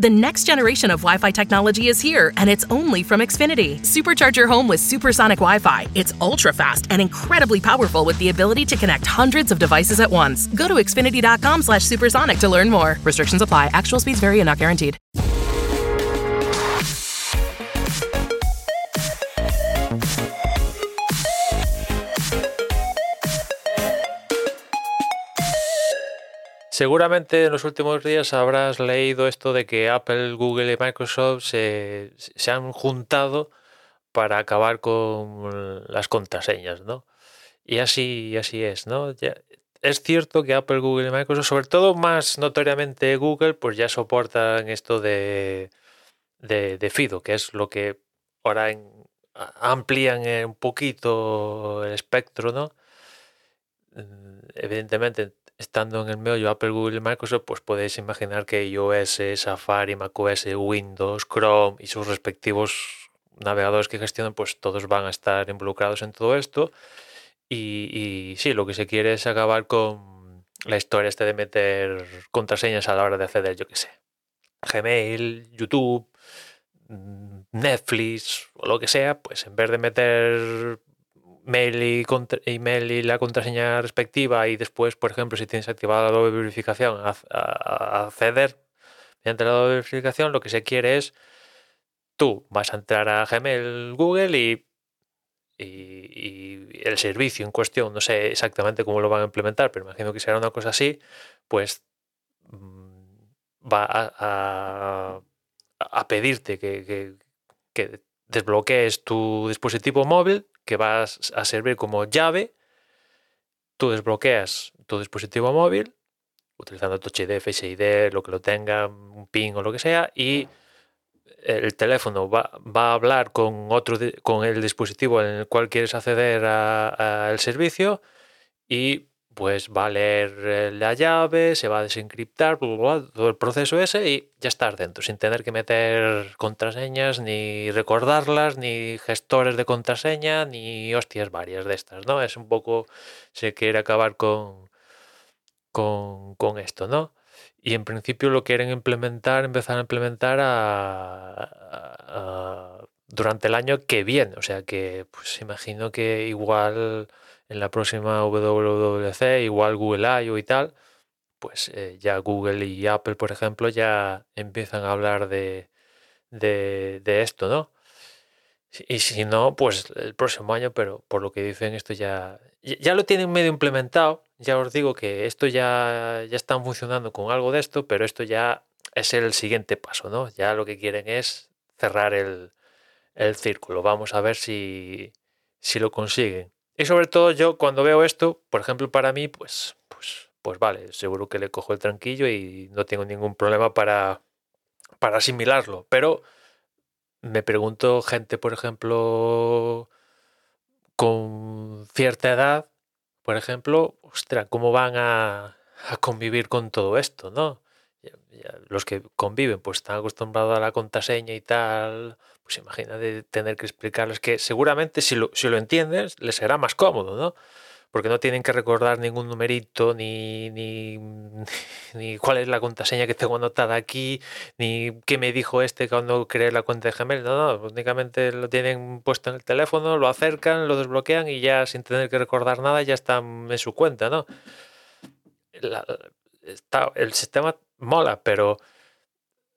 The next generation of Wi Fi technology is here, and it's only from Xfinity. Supercharge your home with supersonic Wi Fi. It's ultra fast and incredibly powerful with the ability to connect hundreds of devices at once. Go to xfinity.com slash supersonic to learn more. Restrictions apply. Actual speeds vary and not guaranteed. Seguramente en los últimos días habrás leído esto de que Apple, Google y Microsoft se, se han juntado para acabar con las contraseñas, ¿no? Y así, así es, ¿no? Es cierto que Apple, Google y Microsoft, sobre todo más notoriamente Google, pues ya soportan esto de, de, FIDO, que es lo que ahora amplían un poquito el espectro, ¿no? Mm, evidentemente estando en el medio Apple, Google y Microsoft, pues podéis imaginar que iOS, Safari, macOS, Windows, Chrome y sus respectivos navegadores que gestionan, pues todos van a estar involucrados en todo esto. Y, y sí, lo que se quiere es acabar con la historia este de meter contraseñas a la hora de acceder, yo qué sé, Gmail, YouTube, mm, Netflix o lo que sea, pues en vez de meter mail y, email y la contraseña respectiva y después, por ejemplo, si tienes activada la doble verificación, a, acceder. Mediante la doble verificación, lo que se quiere es tú vas a entrar a Gmail, Google y, y, el servicio en cuestión, no sé exactamente cómo lo van a implementar, pero imagino que será una cosa así, pues mm, va a, a, pedirte que, que, que desbloquees tu dispositivo móvil que vas a servir como llave. Tú desbloqueas tu dispositivo móvil utilizando Touch ID, Face ID, lo que lo tenga, un PIN o lo que sea, y el teléfono va, va a hablar con otro con el dispositivo en el cual quieres acceder al servicio y pues va a leer eh, la llave, se va a desencriptar, todo el proceso ese y ya estás dentro, sin tener que meter contraseñas, ni recordarlas, ni gestores de contraseña, ni hostias varias de estas, ¿no? Es un poco, se quiere acabar con, con, con esto, ¿no? Y en principio lo quieren implementar, empezar a implementar durante el año que viene, o sea que pues imagino que igual en la próxima WWDC, igual Google I.O. y tal, pues eh, ya Google y Apple, por ejemplo, ya empiezan a hablar de, de, esto, ¿no? Y si no, pues el próximo año, pero por lo que dicen, esto ya, ya lo tienen medio implementado. Ya os digo que esto ya, ya están funcionando con algo de esto, pero esto ya es el siguiente paso, ¿no? Ya lo que quieren es cerrar el, el círculo. Vamos a ver si, si lo consiguen. Y sobre todo yo cuando veo esto, por ejemplo, para mí, pues, pues, pues vale, seguro que le cojo el tranquillo y no tengo ningún problema para, para asimilarlo. Pero me pregunto gente, por ejemplo, con cierta edad, por ejemplo, ostras, ¿cómo van a, a convivir con todo esto, no? los que conviven pues están acostumbrados a la contraseña y tal, pues imagina de tener que explicarles que seguramente si lo, si lo entiendes les será más cómodo, ¿no? Porque no tienen que recordar ningún numerito, ni, ni, ni cuál es la contraseña que tengo anotada aquí, ni qué me dijo este cuando creé la cuenta de Gmail. No, no, únicamente lo tienen puesto en el teléfono, lo acercan, lo desbloquean y ya sin tener que recordar nada ya están en su cuenta, ¿no? está, el sistema mola, pero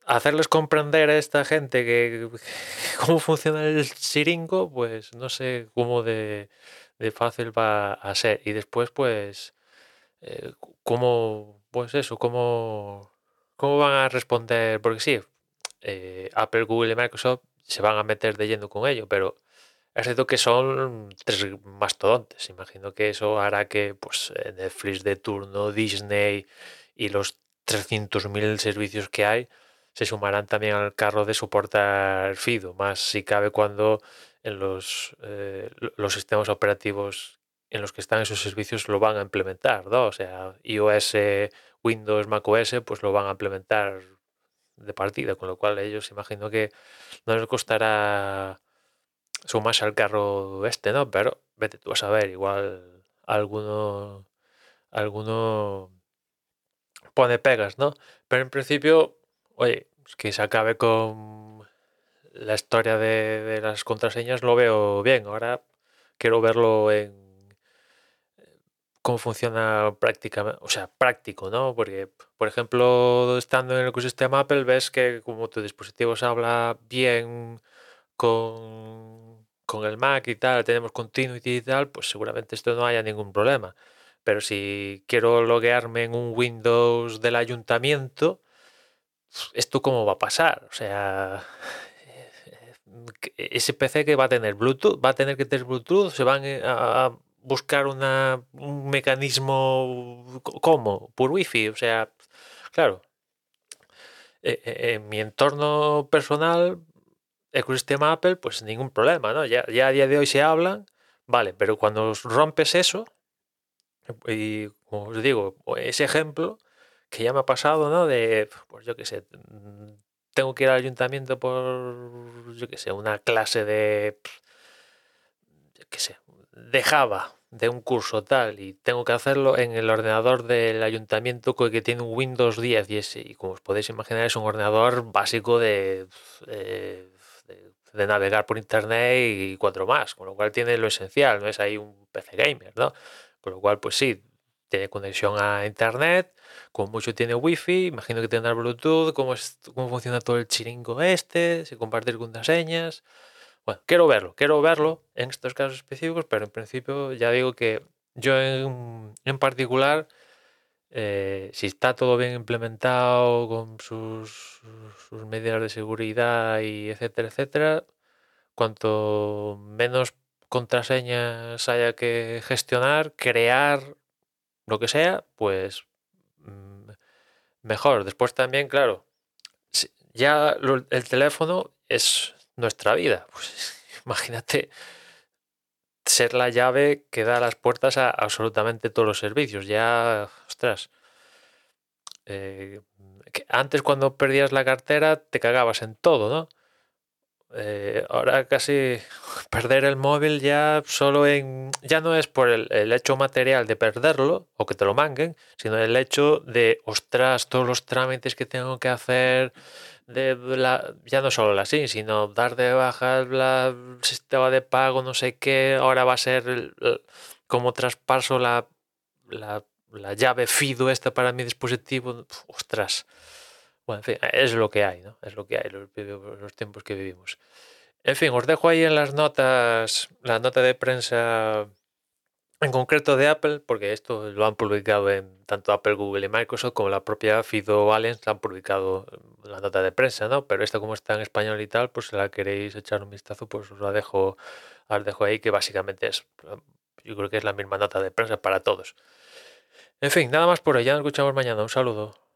hacerles comprender a esta gente que cómo funciona el siringo, pues no sé cómo de, fácil va a ser. Y después, pues, eh, cómo, pues eso, cómo, cómo van a responder, porque sí, eh, Apple, Google y Microsoft se van a meter de lleno con ello, pero es cierto que son tres mastodontes. Imagino que eso hará que pues, Netflix de turno, Disney y los 300.000 servicios que hay se sumarán también al carro de soportar FIDO, más si cabe cuando en los, eh, los sistemas operativos en los que están esos servicios lo van a implementar, ¿no? O sea, iOS, Windows, macOS, pues lo van a implementar de partida, con lo cual ellos imagino que no les costará sumarse al carro este, ¿no? Pero vete tú a saber, igual alguno, alguno pone pegas, ¿no? Pero en principio, oye, que se acabe con la historia de, las contraseñas lo veo bien. Ahora quiero verlo en cómo funciona prácticamente, o sea, práctico, ¿no? Porque, por ejemplo, estando en el ecosistema Apple, ves que como tu dispositivo se habla bien con, con el Mac y tal, tenemos continuity y tal, pues seguramente esto no haya ningún problema. Pero si quiero loguearme en un Windows del ayuntamiento, ¿esto cómo va a pasar? O sea, ese PC que va a tener Bluetooth, va a tener que tener Bluetooth, se van a buscar una, un mecanismo, ¿cómo? Por Wi-Fi, o sea, claro. En mi entorno personal, ecosistema Apple, pues ningún problema, ¿no? Ya, ya a día de hoy se hablan, vale, pero cuando rompes eso, y como os digo, ese ejemplo que ya me ha pasado, ¿no? De, pues yo qué sé, tengo que ir al ayuntamiento por, yo qué sé, una clase de, yo qué sé, de Java, de un curso tal, y tengo que hacerlo en el ordenador del ayuntamiento que tiene un Windows 10 y ese, y como os podéis imaginar es un ordenador básico de, de, de navegar por internet y cuatro más, con lo cual tiene lo esencial, no es ahí un PC gamer, ¿no? Con lo cual, pues sí, tiene conexión a internet, como mucho tiene wifi, imagino que tendrá Bluetooth, cómo, cómo funciona todo el chiringo este, si compartir contraseñas. Bueno, quiero verlo, quiero verlo en estos casos específicos, pero en principio ya digo que yo en, en particular, eh, si está todo bien implementado con sus, sus medidas de seguridad y etcétera, etcétera, cuanto menos contraseñas haya que gestionar, crear, lo que sea, pues mm, mejor. Después también, claro, ya el teléfono es nuestra vida. Pues imagínate ser la llave que da las puertas a absolutamente todos los servicios. Ya, ostras. Eh, antes cuando perdías la cartera te cagabas en todo, ¿no? Eh, ahora casi perder el móvil ya solo en ya no es por el, hecho material de perderlo o que te lo manguen, sino el hecho de ostras, todos los trámites que tengo que hacer de la, ya no solo la SIM, sino dar de baja el sistema de pago, no sé qué, ahora va a ser como traspaso la, la, la llave FIDO esta para mi dispositivo, ostras. Bueno, en fin, es lo que hay, ¿no? Es lo que hay, los, tiempos que vivimos. En fin, os dejo ahí en las notas, la nota de prensa en concreto de Apple, porque esto lo han publicado en tanto Apple, Google y Microsoft como la propia Fido Allen han publicado la nota de prensa, ¿no? Pero esta como está en español y tal, pues si la queréis echar un vistazo, pues os la dejo, os dejo ahí, que básicamente es, yo creo que es la misma nota de prensa para todos. En fin, nada más por hoy, ya nos escuchamos mañana, un saludo.